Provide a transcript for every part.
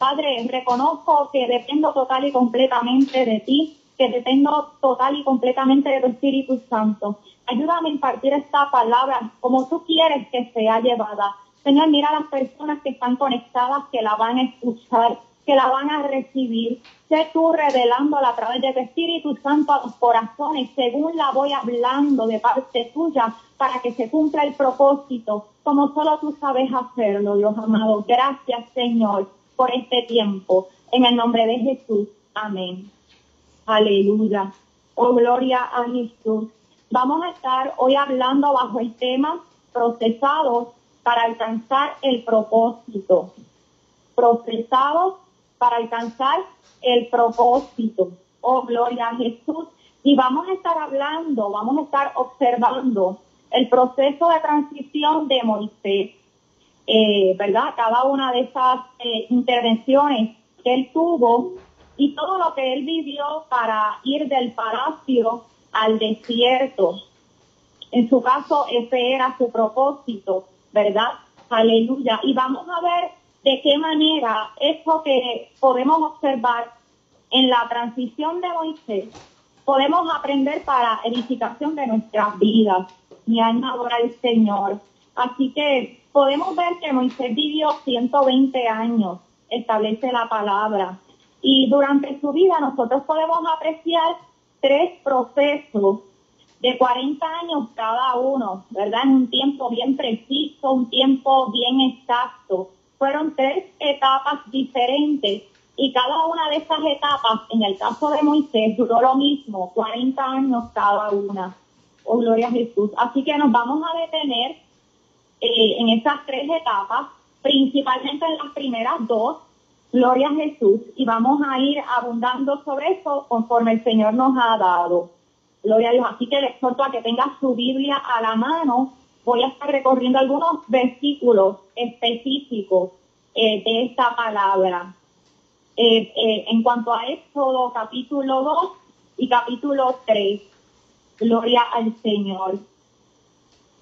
Padre, reconozco que dependo total y completamente de ti, que dependo total y completamente de tu Espíritu Santo. Ayúdame a impartir esta palabra como tú quieres que sea llevada. Señor, mira a las personas que están conectadas, que la van a escuchar, que la van a recibir. Sé tú revelándola a través de tu Espíritu Santo a los corazones, según la voy hablando de parte tuya, para que se cumpla el propósito, como solo tú sabes hacerlo, Dios amado. Gracias, Señor, por este tiempo. En el nombre de Jesús. Amén. Aleluya. Oh, gloria a Jesús. Vamos a estar hoy hablando bajo el tema procesados para alcanzar el propósito. Procesados para alcanzar el propósito. Oh, gloria a Jesús. Y vamos a estar hablando, vamos a estar observando el proceso de transición de Moisés. Eh, ¿Verdad? Cada una de esas eh, intervenciones que él tuvo y todo lo que él vivió para ir del palacio al desierto. En su caso, ese era su propósito, ¿verdad? Aleluya. Y vamos a ver de qué manera esto que podemos observar en la transición de Moisés, podemos aprender para edificación de nuestras vidas. Mi alma adora al Señor. Así que podemos ver que Moisés vivió 120 años, establece la palabra. Y durante su vida nosotros podemos apreciar tres procesos de 40 años cada uno, ¿verdad? En un tiempo bien preciso, un tiempo bien exacto. Fueron tres etapas diferentes y cada una de esas etapas, en el caso de Moisés, duró lo mismo, 40 años cada una. Oh, gloria a Jesús. Así que nos vamos a detener eh, en esas tres etapas, principalmente en las primeras dos, Gloria a Jesús. Y vamos a ir abundando sobre eso conforme el Señor nos ha dado. Gloria a Dios. Así que le exhorto a que tenga su Biblia a la mano. Voy a estar recorriendo algunos versículos específicos eh, de esta palabra. Eh, en cuanto a Éxodo capítulo 2 y capítulo 3. Gloria al Señor.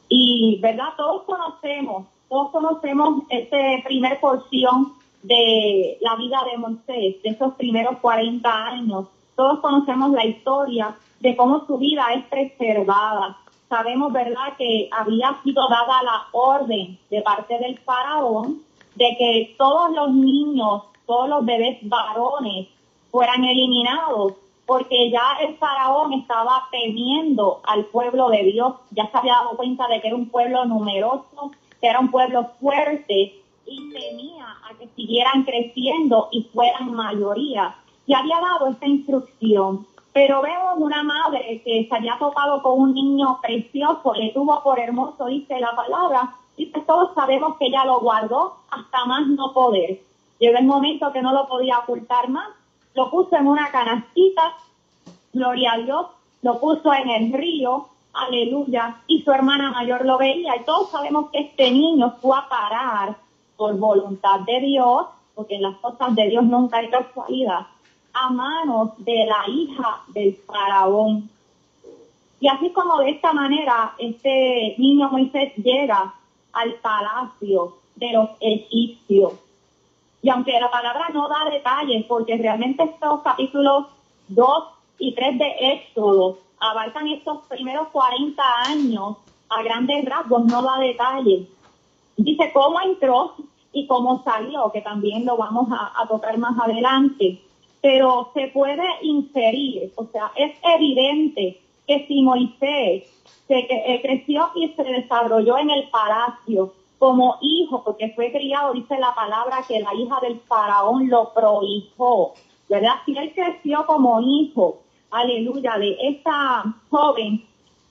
Y, ¿verdad? Todos conocemos, todos conocemos esta primer porción de la vida de Moisés, de esos primeros 40 años. Todos conocemos la historia de cómo su vida es preservada. Sabemos, ¿verdad?, que había sido dada la orden de parte del faraón de que todos los niños, todos los bebés varones fueran eliminados, porque ya el faraón estaba temiendo al pueblo de Dios, ya se había dado cuenta de que era un pueblo numeroso, que era un pueblo fuerte, y temía a que siguieran creciendo y fueran mayoría. Y había dado esta instrucción. Pero vemos una madre que se había topado con un niño precioso, le tuvo por hermoso, dice la palabra, y pues todos sabemos que ella lo guardó hasta más no poder. Llegó el momento que no lo podía ocultar más, lo puso en una canastita, gloria a Dios, lo puso en el río, aleluya, y su hermana mayor lo veía, y todos sabemos que este niño fue a parar por voluntad de Dios, porque en las cosas de Dios nunca hay casualidad, a manos de la hija del faraón. Y así como de esta manera este niño Moisés llega al palacio de los egipcios. Y aunque la palabra no da detalles, porque realmente estos capítulos 2 y 3 de Éxodo abarcan estos primeros 40 años a grandes rasgos, no da detalles. Dice cómo entró y cómo salió, que también lo vamos a, tocar más adelante. Pero se puede inferir, o sea, es evidente que si Moisés se eh, creció y se desarrolló en el palacio como hijo, porque fue criado, dice la palabra, que la hija del faraón lo prohijó, ¿verdad? Si él creció como hijo, aleluya, de esa joven,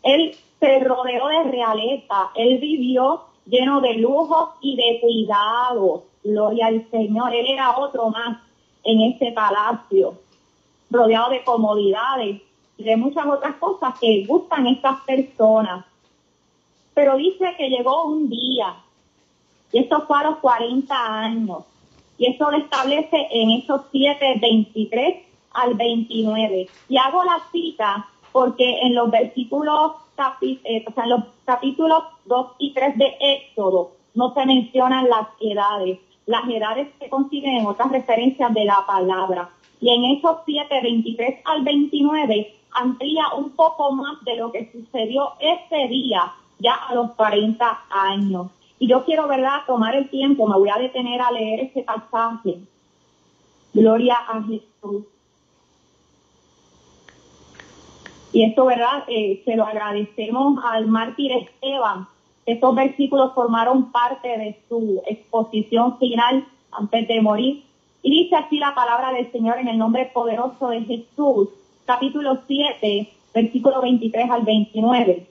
él se rodeó de realeza, él vivió lleno de lujos y de cuidados. Gloria al Señor. Él era otro más en este palacio, rodeado de comodidades y de muchas otras cosas que gustan estas personas. Pero dice que llegó un día, y esto fue a los 40 años, y eso lo establece en esos 7, 23 al 29. Y hago la cita porque en los versículos eh, o sea, en los capítulos 2 y 3 de Éxodo no se mencionan las edades, las edades se consiguen en otras referencias de la palabra. Y en Hechos 7, 23 al 29, amplía un poco más de lo que sucedió ese día, ya a los 40 años. Y yo quiero, ¿verdad?, tomar el tiempo, me voy a detener a leer ese pasaje. Gloria a Jesús. Y esto, ¿verdad? Eh, se lo agradecemos al mártir Esteban. Estos versículos formaron parte de su exposición final antes de morir. Y dice así la palabra del Señor en el nombre poderoso de Jesús, capítulo 7, versículo 23 al 29.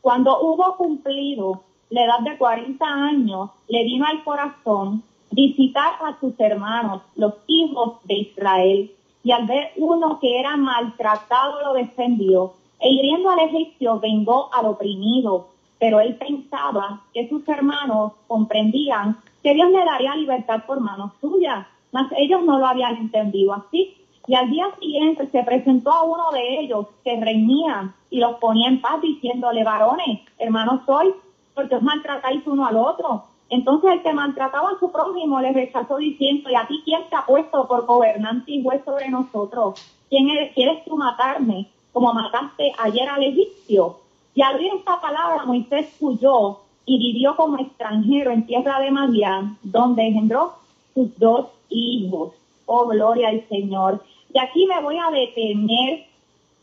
Cuando hubo cumplido la edad de 40 años, le vino al corazón visitar a sus hermanos, los hijos de Israel, y al ver uno que era maltratado lo defendió, e hiriendo al egipcio vengó al oprimido. Pero él pensaba que sus hermanos comprendían que Dios le daría libertad por manos suyas, mas ellos no lo habían entendido así. Y al día siguiente se presentó a uno de ellos que reñía y los ponía en paz diciéndole, varones, hermanos soy, porque os maltratáis uno al otro. Entonces el que maltrataba a su prójimo le rechazó diciendo, ¿y a ti quién te ha puesto por gobernante y juez sobre nosotros? ¿Quién eres, quieres tú matarme como mataste ayer al egipcio? Y al oír esta palabra Moisés huyó y vivió como extranjero en tierra de Madián, donde engendró sus dos hijos. Oh, gloria al Señor. Y aquí me voy a detener,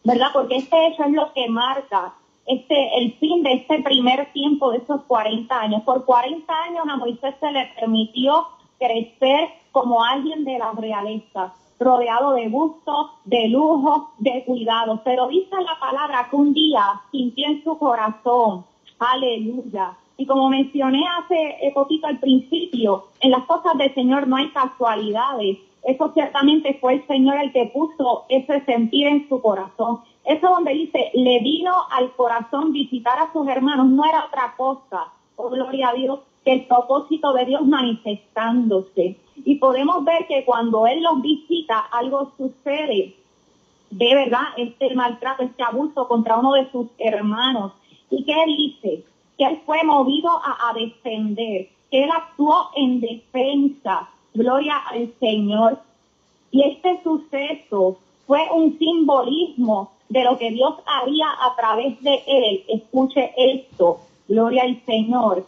¿verdad? Porque este hecho es lo que marca este, el fin de este primer tiempo de esos 40 años. Por 40 años a Moisés se le permitió crecer como alguien de la realeza, rodeado de gusto, de lujo, de cuidado. Pero dice la palabra que un día sintió en su corazón, aleluya. Y como mencioné hace poquito al principio, en las cosas del Señor no hay casualidades. Eso ciertamente fue el Señor el que puso ese sentir en su corazón. Eso donde dice, le vino al corazón visitar a sus hermanos, no era otra cosa, oh gloria a Dios, que el propósito de Dios manifestándose. Y podemos ver que cuando Él los visita, algo sucede. De verdad, este maltrato, este abuso contra uno de sus hermanos. ¿Y qué dice? Que Él fue movido a, a defender, que Él actuó en defensa. Gloria al Señor. Y este suceso fue un simbolismo de lo que Dios haría a través de él. Escuche esto, gloria al Señor.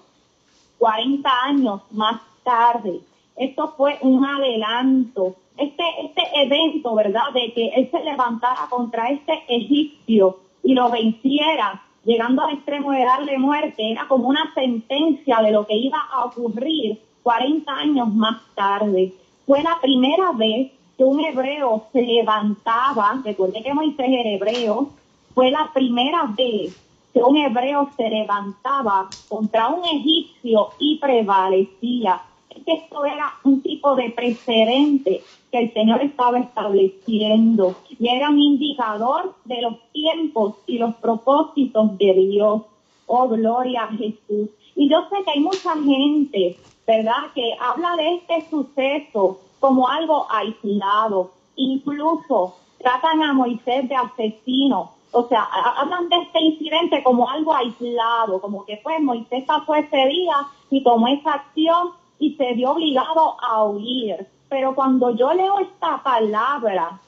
40 años más tarde, esto fue un adelanto. Este, este evento, ¿verdad? De que él se levantara contra este egipcio y lo venciera, llegando al extremo de darle muerte, era como una sentencia de lo que iba a ocurrir 40 años más tarde. Fue la primera vez que un hebreo se levantaba, recuerde que Moisés era hebreo, fue la primera vez que un hebreo se levantaba contra un egipcio y prevalecía. Esto era un tipo de precedente que el Señor estaba estableciendo y era un indicador de los tiempos y los propósitos de Dios. Oh, gloria a Jesús. Y yo sé que hay mucha gente, ¿verdad?, que habla de este suceso como algo aislado. Incluso tratan a Moisés de asesino. O sea, hablan de este incidente como algo aislado, como que pues Moisés pasó ese día y tomó esa acción y se vio obligado a huir. Pero cuando yo leo esta palabra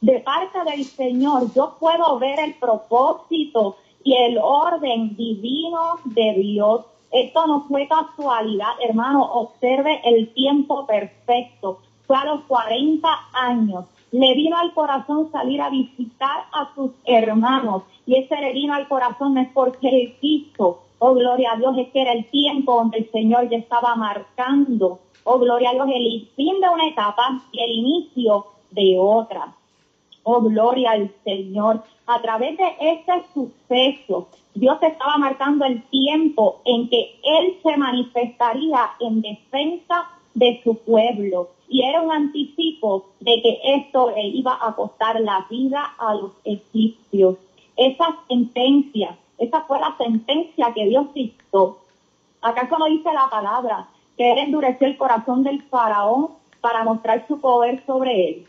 de parte del Señor, yo puedo ver el propósito y el orden divino de Dios. Esto no fue casualidad, hermano. Observe el tiempo perfecto los 40 años. Le vino al corazón salir a visitar a sus hermanos. Y ese le vino al corazón es porque él quiso. Oh, gloria a Dios, es que era el tiempo donde el Señor ya estaba marcando. Oh, gloria a Dios, el fin de una etapa y el inicio de otra. Oh, gloria al Señor. A través de ese suceso, Dios estaba marcando el tiempo en que Él se manifestaría en defensa de su pueblo y era un anticipo de que esto le iba a costar la vida a los egipcios. Esa sentencia, esa fue la sentencia que Dios dictó. ¿Acaso no dice la palabra que él endureció el corazón del faraón para mostrar su poder sobre él?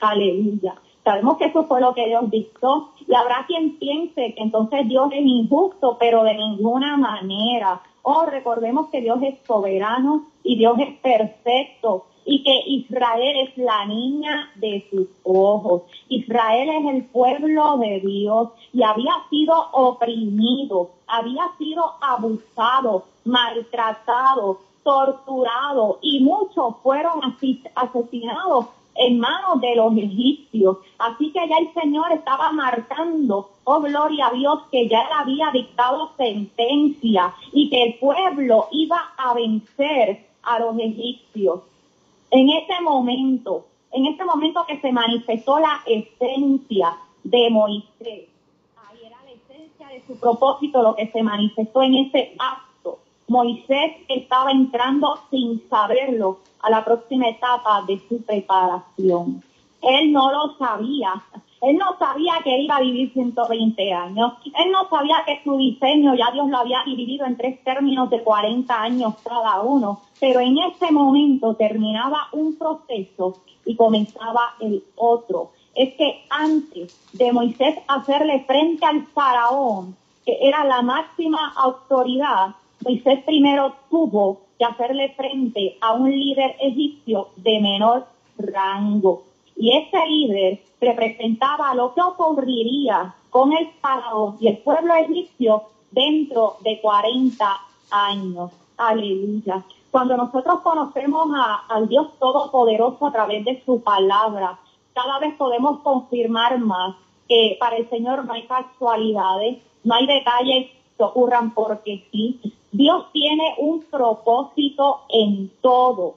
Aleluya. Sabemos que eso fue lo que Dios dictó. Y habrá quien piense que entonces Dios es injusto, pero de ninguna manera. Oh, recordemos que Dios es soberano y Dios es perfecto y que Israel es la niña de sus ojos. Israel es el pueblo de Dios y había sido oprimido, había sido abusado, maltratado, torturado y muchos fueron asesinados en manos de los egipcios. Así que ya el Señor estaba marcando, oh gloria a Dios, que ya él había dictado sentencia y que el pueblo iba a vencer a los egipcios. En ese momento, en ese momento que se manifestó la esencia de Moisés, ahí era la esencia de su propósito, lo que se manifestó en ese acto. Moisés estaba entrando sin saberlo a la próxima etapa de su preparación. Él no lo sabía. Él no sabía que iba a vivir 120 años. Él no sabía que su diseño ya Dios lo había dividido en tres términos de 40 años cada uno. Pero en ese momento terminaba un proceso y comenzaba el otro. Es que antes de Moisés hacerle frente al faraón, que era la máxima autoridad, Moisés primero tuvo de hacerle frente a un líder egipcio de menor rango. Y ese líder representaba lo que ocurriría con el faraón y el pueblo egipcio dentro de 40 años. Aleluya. Cuando nosotros conocemos al Dios Todopoderoso a través de su palabra, cada vez podemos confirmar más que para el Señor no hay casualidades, no hay detalles que ocurran porque sí. Dios tiene un propósito en todo,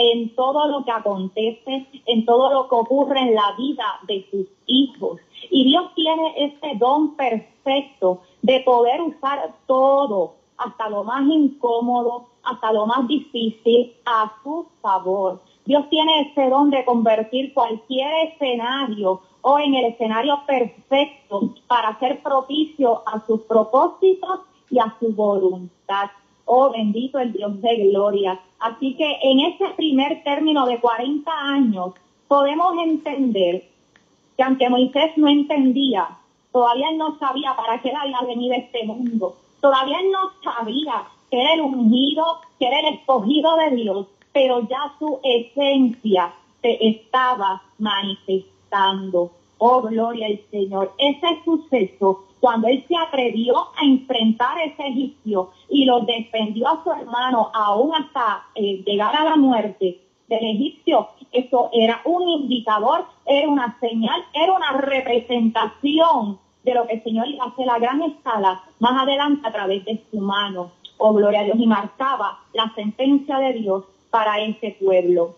en todo lo que acontece, en todo lo que ocurre en la vida de sus hijos. Y Dios tiene ese don perfecto de poder usar todo, hasta lo más incómodo, hasta lo más difícil, a su favor. Dios tiene ese don de convertir cualquier escenario o en el escenario perfecto para ser propicio a sus propósitos y a su voluntad. Oh, bendito el Dios de gloria. Así que en ese primer término de 40 años podemos entender que aunque Moisés no entendía, todavía no sabía para qué había venido este mundo, todavía no sabía que era el ungido, que era el escogido de Dios, pero ya su esencia se estaba manifestando. Oh, gloria al Señor. Ese suceso, cuando él se atrevió a enfrentar a ese egipcio y lo defendió a su hermano aún hasta eh, llegar a la muerte del egipcio, eso era un indicador, era una señal, era una representación de lo que el Señor iba a hacer a gran escala más adelante a través de su mano. Oh, gloria a Dios, y marcaba la sentencia de Dios para ese pueblo.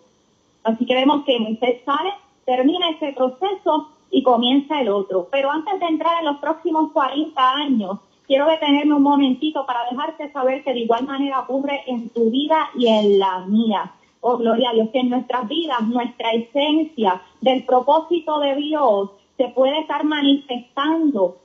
Así que vemos que Moisés sale, termina ese proceso y comienza el otro. Pero antes de entrar en los próximos 40 años, quiero detenerme un momentito para dejarte saber que de igual manera ocurre en tu vida y en la mía. Oh, gloria a Dios, que en nuestras vidas, nuestra esencia del propósito de Dios se puede estar manifestando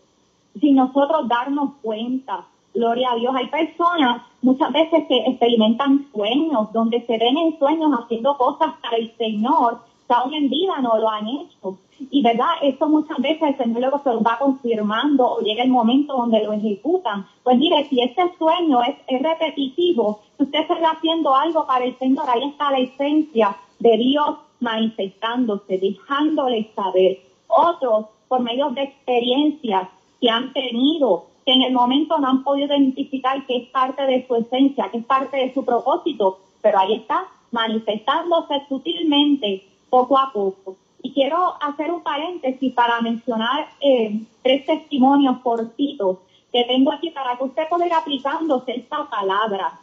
sin nosotros darnos cuenta. Gloria a Dios. Hay personas muchas veces que experimentan sueños, donde se ven en sueños haciendo cosas para el Señor, que aún en vida no lo han hecho. Y verdad, eso muchas veces el Señor luego se lo va confirmando o llega el momento donde lo ejecutan. Pues mire, si ese sueño es, es repetitivo, si usted está haciendo algo para el Señor, ahí está la esencia de Dios manifestándose, dejándole saber. Otros, por medio de experiencias que han tenido, que en el momento no han podido identificar que es parte de su esencia, que es parte de su propósito, pero ahí está manifestándose sutilmente poco a poco. Y quiero hacer un paréntesis para mencionar eh, tres testimonios cortitos que tengo aquí para que usted pueda ir aplicándose esta palabra.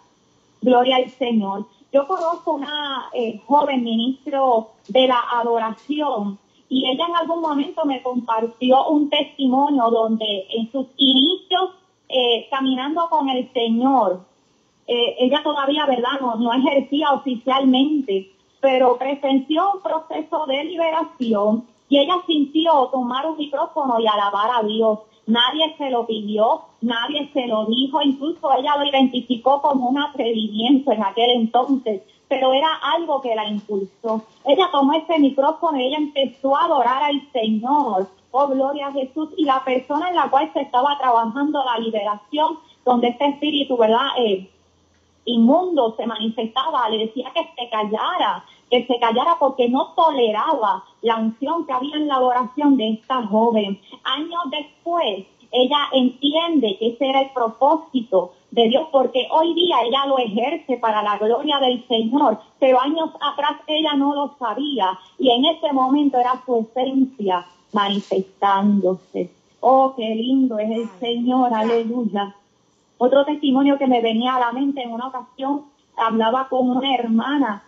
Gloria al Señor. Yo conozco una eh, joven ministro de la adoración y ella en algún momento me compartió un testimonio donde en sus inicios eh, caminando con el Señor, ella todavía, ¿verdad? No, no ejercía oficialmente, pero presenció un proceso de liberación y ella sintió tomar un micrófono y alabar a Dios. Nadie se lo pidió, nadie se lo dijo, incluso ella lo identificó como un atrevimiento en aquel entonces, pero era algo que la impulsó. Ella tomó ese micrófono y ella empezó a adorar al Señor. Oh, gloria a Jesús. Y la persona en la cual se estaba trabajando la liberación, donde este espíritu, ¿verdad? Eh, inmundo se manifestaba, le decía que se callara, que se callara porque no toleraba la unción que había en la adoración de esta joven. Años después, ella entiende que ese era el propósito de Dios, porque hoy día ella lo ejerce para la gloria del Señor, pero años atrás ella no lo sabía y en ese momento era su esencia manifestándose. Oh, qué lindo es el Señor, aleluya. Otro testimonio que me venía a la mente en una ocasión, hablaba con una hermana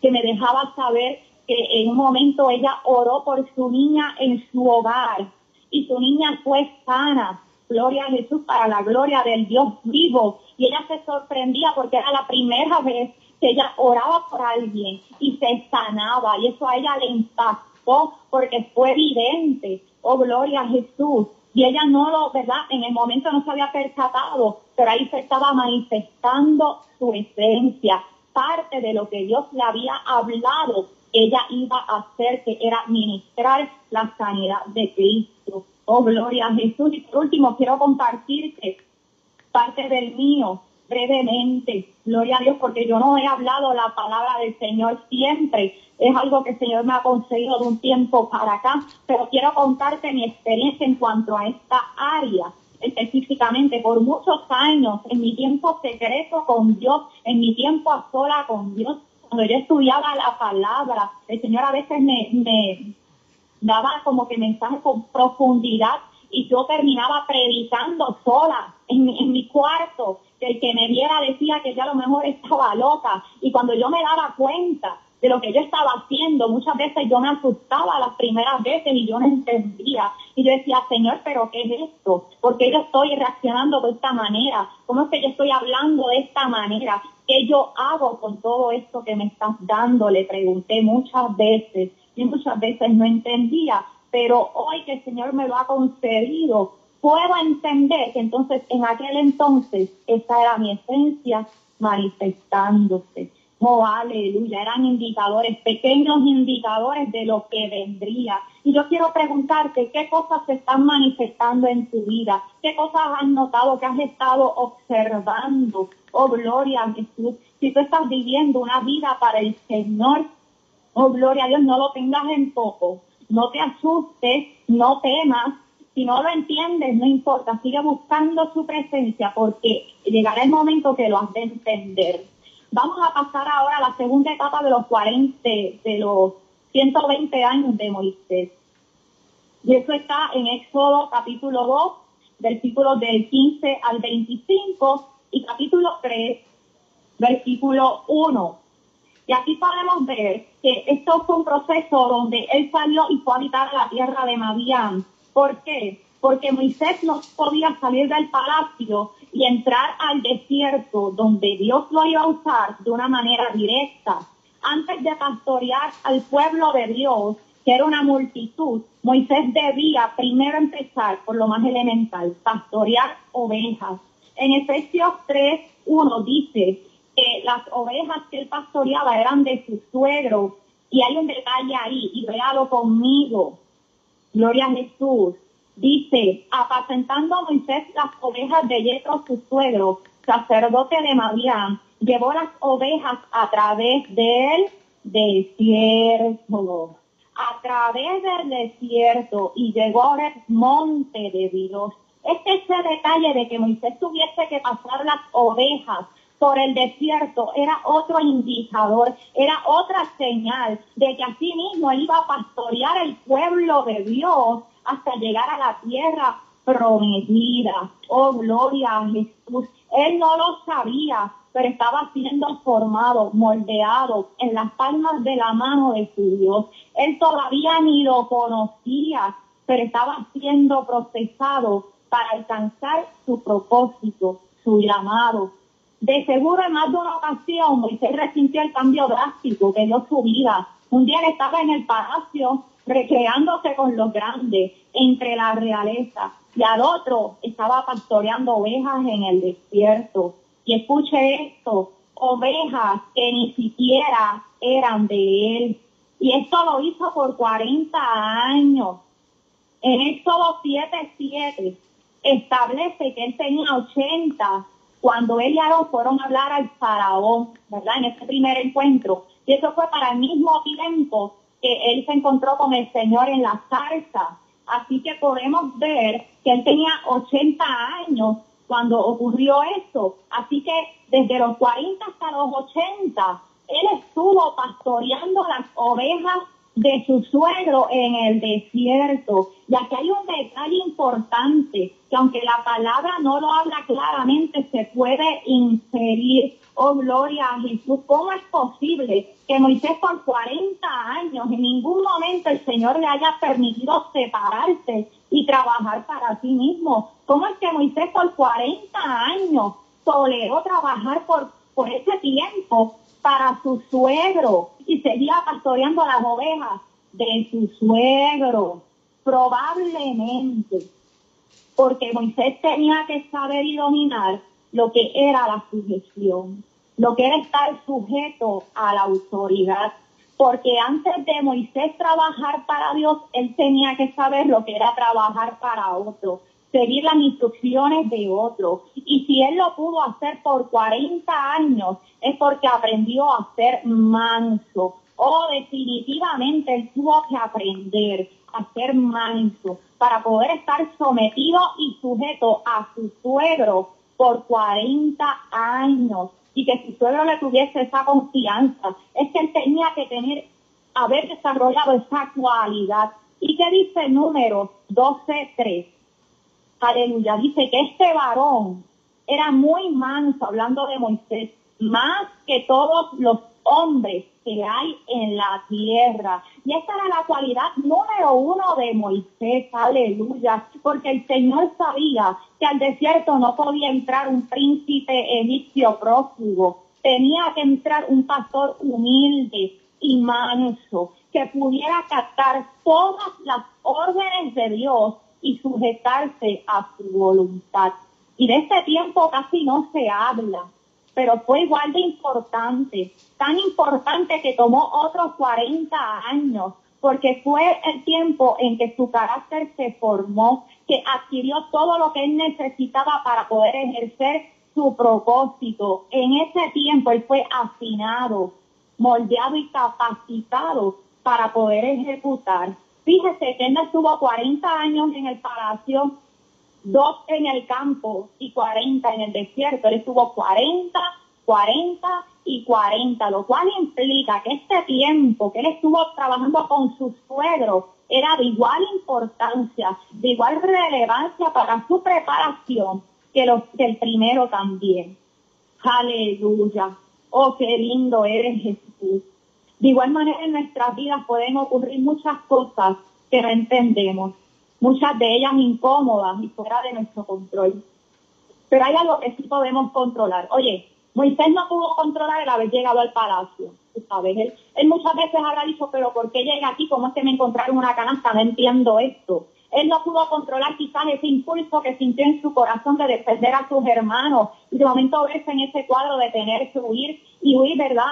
que me dejaba saber que en un momento ella oró por su niña en su hogar y su niña fue sana. Gloria a Jesús para la gloria del Dios vivo. Y ella se sorprendía porque era la primera vez que ella oraba por alguien y se sanaba. Y eso a ella le impactó porque fue evidente. Oh, gloria a Jesús. Y ella no lo, ¿verdad? En el momento no se había percatado, pero ahí se estaba manifestando su esencia. Parte de lo que Dios le había hablado, ella iba a hacer, que era ministrar la sanidad de Cristo. Oh, gloria a Jesús. Y por último, quiero compartirte parte del mío brevemente. Gloria a Dios, porque yo no he hablado la palabra del Señor siempre es algo que el Señor me ha conseguido de un tiempo para acá, pero quiero contarte mi experiencia en cuanto a esta área específicamente por muchos años, en mi tiempo secreto con Dios, en mi tiempo a sola con Dios, cuando yo estudiaba la palabra, el Señor a veces me, me daba como que mensajes con profundidad y yo terminaba predicando sola en mi, en mi cuarto, que el que me viera decía que yo a lo mejor estaba loca y cuando yo me daba cuenta de lo que yo estaba haciendo. Muchas veces yo me asustaba las primeras veces y yo no entendía. Y yo decía, Señor, pero ¿qué es esto? ¿Por qué yo estoy reaccionando de esta manera? ¿Cómo es que yo estoy hablando de esta manera? ¿Qué yo hago con todo esto que me estás dando? Le pregunté muchas veces y muchas veces no entendía. Pero hoy que el Señor me lo ha concedido, puedo entender que entonces en aquel entonces esa era mi esencia manifestándose. Oh, aleluya, eran indicadores, pequeños indicadores de lo que vendría. Y yo quiero preguntarte, ¿qué cosas se están manifestando en tu vida? ¿Qué cosas has notado que has estado observando? Oh, gloria a Jesús. Si tú estás viviendo una vida para el Señor, oh, gloria a Dios, no lo tengas en poco. No te asustes, no temas. Si no lo entiendes, no importa, sigue buscando su presencia porque llegará el momento que lo has de entender. Vamos a pasar ahora a la segunda etapa de los 40, de los 120 años de Moisés. Y eso está en Éxodo capítulo 2, versículos del 15 al 25 y capítulo 3, versículo 1. Y aquí podemos ver que esto fue un proceso donde él salió y fue a habitar la tierra de Madián. ¿Por qué? Porque Moisés no podía salir del palacio y entrar al desierto donde Dios lo iba a usar de una manera directa. Antes de pastorear al pueblo de Dios, que era una multitud, Moisés debía primero empezar por lo más elemental, pastorear ovejas. En Efesios 3, 1 dice que las ovejas que él pastoreaba eran de su suegro. Y hay un detalle ahí, y véalo conmigo. Gloria a Jesús. Dice, apacentando Moisés las ovejas de Yetro, su suegro, sacerdote de Madián, llevó las ovejas a través del desierto, a través del desierto y llegó al monte de Dios. Este es el detalle de que Moisés tuviese que pasar las ovejas por el desierto era otro indicador, era otra señal de que así mismo iba a pastorear el pueblo de Dios hasta llegar a la tierra prometida. Oh, gloria a Jesús. Él no lo sabía, pero estaba siendo formado, moldeado en las palmas de la mano de su Dios. Él todavía ni lo conocía, pero estaba siendo procesado para alcanzar su propósito, su llamado. De seguro en más de una ocasión Moisés resintió el cambio drástico que dio su vida. Un día él estaba en el palacio recreándose con los grandes entre la realeza y al otro estaba pastoreando ovejas en el desierto. Y escuche esto, ovejas que ni siquiera eran de él. Y esto lo hizo por 40 años. En Éxodo 7.7 establece que él tenía 80 cuando él y Aarón fueron a hablar al faraón, ¿verdad? En ese primer encuentro. Y eso fue para el mismo tiempo que él se encontró con el Señor en la zarza. Así que podemos ver que él tenía 80 años cuando ocurrió eso. Así que desde los 40 hasta los 80, él estuvo pastoreando las ovejas de su suegro en el desierto. Y aquí hay un detalle importante, que aunque la palabra no lo habla claramente, se puede inferir. Oh, gloria a Jesús. ¿Cómo es posible que Moisés por 40 años en ningún momento el Señor le haya permitido separarse y trabajar para sí mismo? ¿Cómo es que Moisés por 40 años toleró trabajar por, por ese tiempo para su suegro y seguía pastoreando las ovejas de su suegro. Probablemente porque Moisés tenía que saber y dominar lo que era la sujeción, lo que era estar sujeto a la autoridad. Porque antes de Moisés trabajar para Dios, él tenía que saber lo que era trabajar para otro seguir las instrucciones de otro. Y si él lo pudo hacer por 40 años, es porque aprendió a ser manso. O definitivamente él tuvo que aprender a ser manso para poder estar sometido y sujeto a su suegro por 40 años y que su suegro le tuviese esa confianza. Es que él tenía que tener, haber desarrollado esa cualidad. ¿Y qué dice el número 12.3? Aleluya, dice que este varón era muy manso, hablando de Moisés, más que todos los hombres que hay en la tierra. Y esta era la cualidad número uno de Moisés, aleluya, porque el Señor sabía que al desierto no podía entrar un príncipe egipcio prófugo, tenía que entrar un pastor humilde y manso, que pudiera captar todas las órdenes de Dios y sujetarse a su voluntad. Y de este tiempo casi no se habla, pero fue igual de importante, tan importante que tomó otros 40 años, porque fue el tiempo en que su carácter se formó, que adquirió todo lo que él necesitaba para poder ejercer su propósito. En ese tiempo él fue afinado, moldeado y capacitado para poder ejecutar Fíjese que estuvo 40 años en el palacio, dos en el campo y 40 en el desierto. Él estuvo 40, 40 y 40, lo cual implica que este tiempo que él estuvo trabajando con su suegro era de igual importancia, de igual relevancia para su preparación que, los, que el primero también. Aleluya. Oh, qué lindo eres Jesús. De igual manera en nuestras vidas pueden ocurrir muchas cosas que no entendemos, muchas de ellas incómodas y fuera de nuestro control. Pero hay algo que sí podemos controlar. Oye, Moisés no pudo controlar el haber llegado al palacio. ¿sabes? Él, él, muchas veces habrá dicho, pero ¿por qué llega aquí? ¿Cómo es que me encontraron una canasta? No entiendo esto. Él no pudo controlar quizás ese impulso que sintió en su corazón de defender a sus hermanos y de momento verse en ese cuadro de tener que huir y huir, ¿verdad?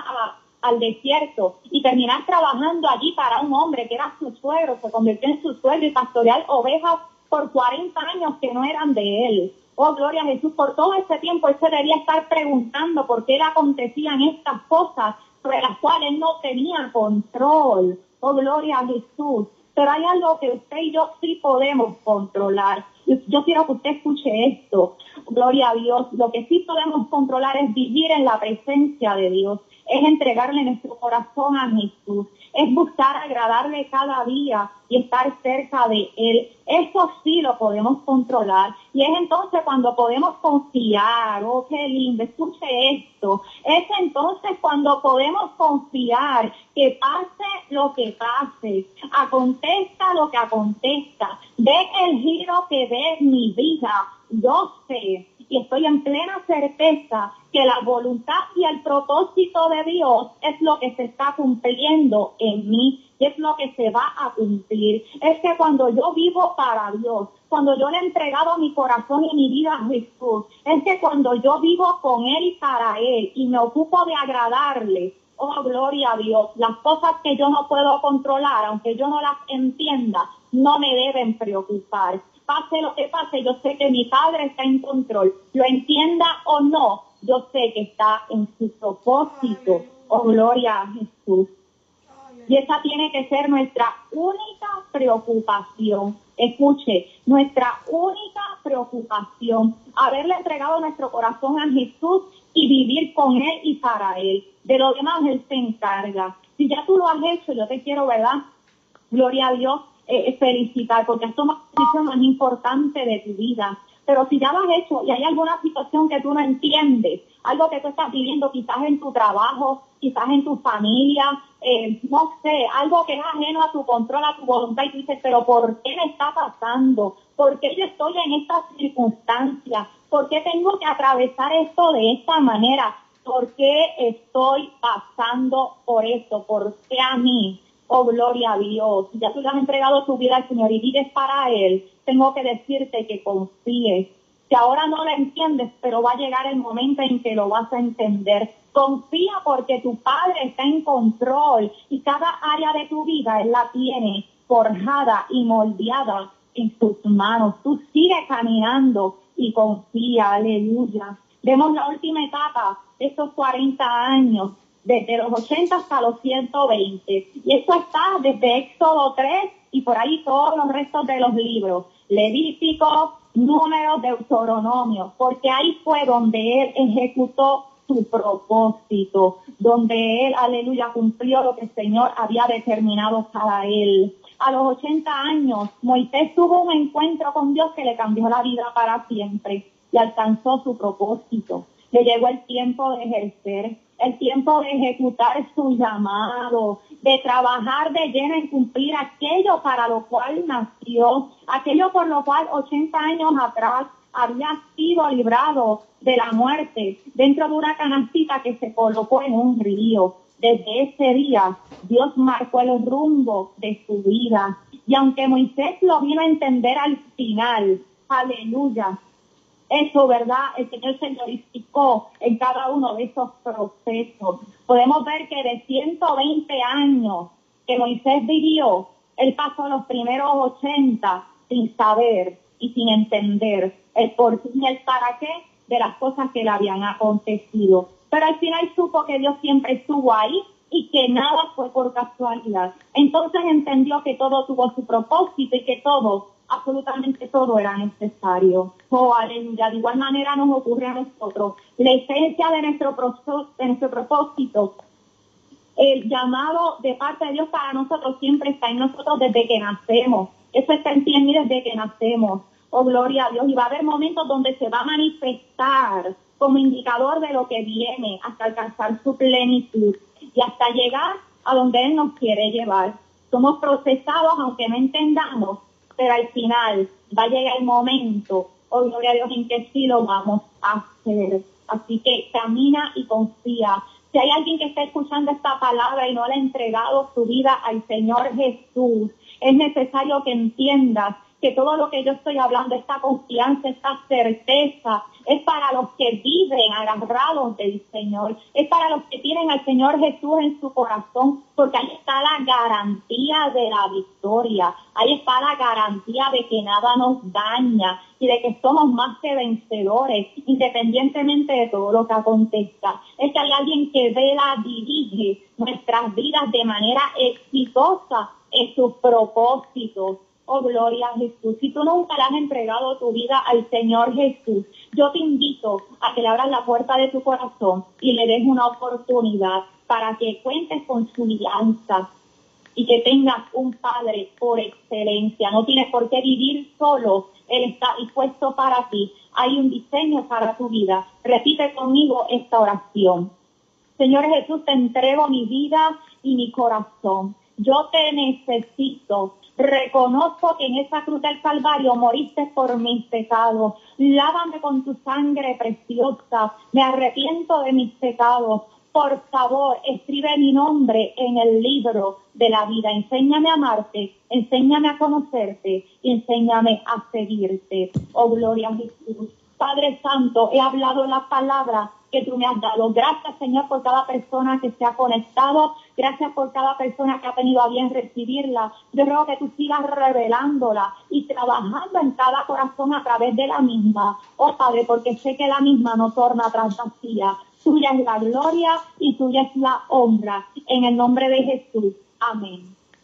Al desierto y terminar trabajando allí para un hombre que era su suegro, se convirtió en su suegro y pastorear ovejas por 40 años que no eran de él. Oh, gloria a Jesús, por todo ese tiempo él se debía estar preguntando por qué le acontecían estas cosas sobre las cuales no tenía control. Oh, gloria a Jesús. Pero hay algo que usted y yo sí podemos controlar. Yo quiero que usted escuche esto. Gloria a Dios. Lo que sí podemos controlar es vivir en la presencia de Dios es entregarle nuestro corazón a Jesús, es buscar agradarle cada día y estar cerca de Él. Eso sí lo podemos controlar. Y es entonces cuando podemos confiar, oh, qué lindo, escuche esto. Es entonces cuando podemos confiar que pase lo que pase, acontezca lo que acontezca, ve el giro que ve mi vida. Yo sé y estoy en plena certeza que la voluntad y el propósito de Dios es lo que se está cumpliendo en mí y es lo que se va a cumplir. Es que cuando yo vivo para Dios, cuando yo le he entregado mi corazón y mi vida a Jesús, es que cuando yo vivo con Él y para Él y me ocupo de agradarle, oh gloria a Dios, las cosas que yo no puedo controlar, aunque yo no las entienda, no me deben preocupar pase lo que pase, yo sé que mi Padre está en control. Lo entienda o no, yo sé que está en su propósito. Oh, gloria a Jesús. Y esa tiene que ser nuestra única preocupación. Escuche, nuestra única preocupación, haberle entregado nuestro corazón a Jesús y vivir con Él y para Él. De lo demás Él se encarga. Si ya tú lo has hecho, yo te quiero, ¿verdad? Gloria a Dios, eh, felicitar, porque es la decisión más importante de tu vida. Pero si ya lo has hecho y hay alguna situación que tú no entiendes, algo que tú estás viviendo quizás en tu trabajo, quizás en tu familia, eh, no sé, algo que es ajeno a tu control, a tu voluntad, y dices, pero ¿por qué me está pasando? ¿Por qué yo estoy en estas circunstancias? ¿Por qué tengo que atravesar esto de esta manera? ¿Por qué estoy pasando por esto? ¿Por qué a mí? Oh, gloria a Dios. Ya tú le has entregado tu vida al Señor y vives para Él. Tengo que decirte que confíes. Que ahora no lo entiendes, pero va a llegar el momento en que lo vas a entender. Confía porque tu Padre está en control y cada área de tu vida la tiene forjada y moldeada en tus manos. Tú sigue caminando y confía, aleluya. Vemos la última etapa estos 40 años desde los 80 hasta los 120. Y eso está desde Éxodo 3 y por ahí todos los restos de los libros. Levítico, números, Deuteronomio, porque ahí fue donde él ejecutó su propósito, donde él, aleluya, cumplió lo que el Señor había determinado para él. A los 80 años, Moisés tuvo un encuentro con Dios que le cambió la vida para siempre y alcanzó su propósito. Le llegó el tiempo de ejercer el tiempo de ejecutar su llamado, de trabajar de lleno en cumplir aquello para lo cual nació, aquello por lo cual 80 años atrás había sido librado de la muerte dentro de una canastita que se colocó en un río. Desde ese día Dios marcó el rumbo de su vida. Y aunque Moisés lo vino a entender al final, aleluya, eso, ¿verdad? El Señor se glorificó en cada uno de esos procesos. Podemos ver que de 120 años que Moisés vivió, él pasó los primeros 80 sin saber y sin entender el por qué y el para qué de las cosas que le habían acontecido. Pero al final supo que Dios siempre estuvo ahí y que nada fue por casualidad. Entonces entendió que todo tuvo su propósito y que todo absolutamente todo era necesario. Oh, aleluya. De igual manera nos ocurre a nosotros. La esencia de nuestro, de nuestro propósito, el llamado de parte de Dios para nosotros siempre está en nosotros desde que nacemos. Eso está en ti mí desde que nacemos. Oh, gloria a Dios. Y va a haber momentos donde se va a manifestar como indicador de lo que viene hasta alcanzar su plenitud y hasta llegar a donde Él nos quiere llevar. Somos procesados aunque no entendamos pero al final va a llegar el momento, oh gloria a Dios, en que sí lo vamos a hacer. Así que camina y confía. Si hay alguien que está escuchando esta palabra y no le ha entregado su vida al Señor Jesús, es necesario que entiendas que todo lo que yo estoy hablando, esta confianza, esta certeza, es para los que viven agarrados del Señor, es para los que tienen al Señor Jesús en su corazón, porque ahí está la garantía de la victoria, ahí está la garantía de que nada nos daña y de que somos más que vencedores, independientemente de todo lo que acontezca. Es que hay alguien que vela, dirige nuestras vidas de manera exitosa en sus propósitos Oh, gloria a Jesús. Si tú nunca le has entregado tu vida al Señor Jesús, yo te invito a que le abras la puerta de tu corazón y le des una oportunidad para que cuentes con su alianza y que tengas un Padre por excelencia. No tienes por qué vivir solo. Él está dispuesto para ti. Hay un diseño para tu vida. Repite conmigo esta oración. Señor Jesús, te entrego mi vida y mi corazón. Yo te necesito. Reconozco que en esa cruz del Calvario moriste por mis pecados. Lávame con tu sangre preciosa. Me arrepiento de mis pecados. Por favor, escribe mi nombre en el libro de la vida. Enséñame a amarte, enséñame a conocerte y enséñame a seguirte. Oh, gloria a Jesús. Padre Santo, he hablado la palabra que tú me has dado. Gracias, Señor, por cada persona que se ha conectado. Gracias por cada persona que ha tenido a bien recibirla. Yo ruego que tú sigas revelándola y trabajando en cada corazón a través de la misma. Oh Padre, porque sé que la misma no torna atrás vacía. Tuya es la gloria y tuya es la honra. En el nombre de Jesús. Amén.